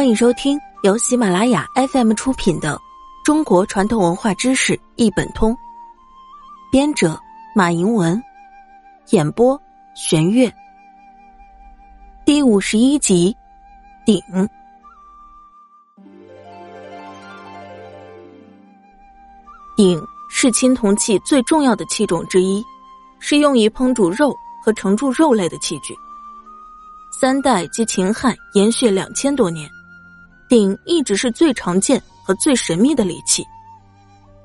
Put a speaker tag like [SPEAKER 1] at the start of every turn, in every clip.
[SPEAKER 1] 欢迎收听由喜马拉雅 FM 出品的《中国传统文化知识一本通》，编者马迎文，演播玄月。第五十一集，鼎。鼎是青铜器最重要的器种之一，是用于烹煮肉和盛住肉类的器具。三代及秦汉延续两千多年。鼎一直是最常见和最神秘的礼器。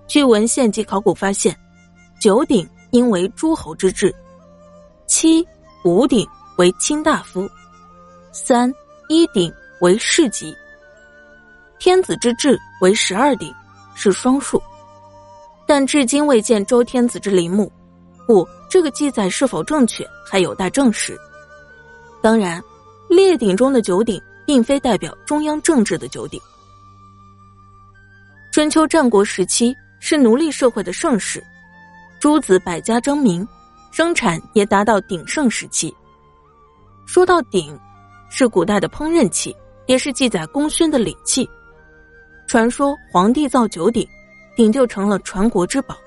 [SPEAKER 1] 据文献及考古发现，九鼎应为诸侯之制，七五鼎为卿大夫，三一鼎为士级，天子之制为十二鼎，是双数。但至今未见周天子之陵墓，故这个记载是否正确还有待证实。当然，列鼎中的九鼎。并非代表中央政治的九鼎。春秋战国时期是奴隶社会的盛世，诸子百家争鸣，生产也达到鼎盛时期。说到鼎，是古代的烹饪器，也是记载功勋的礼器。传说皇帝造九鼎，鼎就成了传国之宝，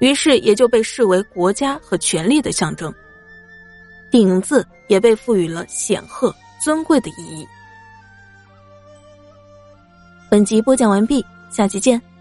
[SPEAKER 1] 于是也就被视为国家和权力的象征。鼎字也被赋予了显赫。尊贵的意义。本集播讲完毕，下期见。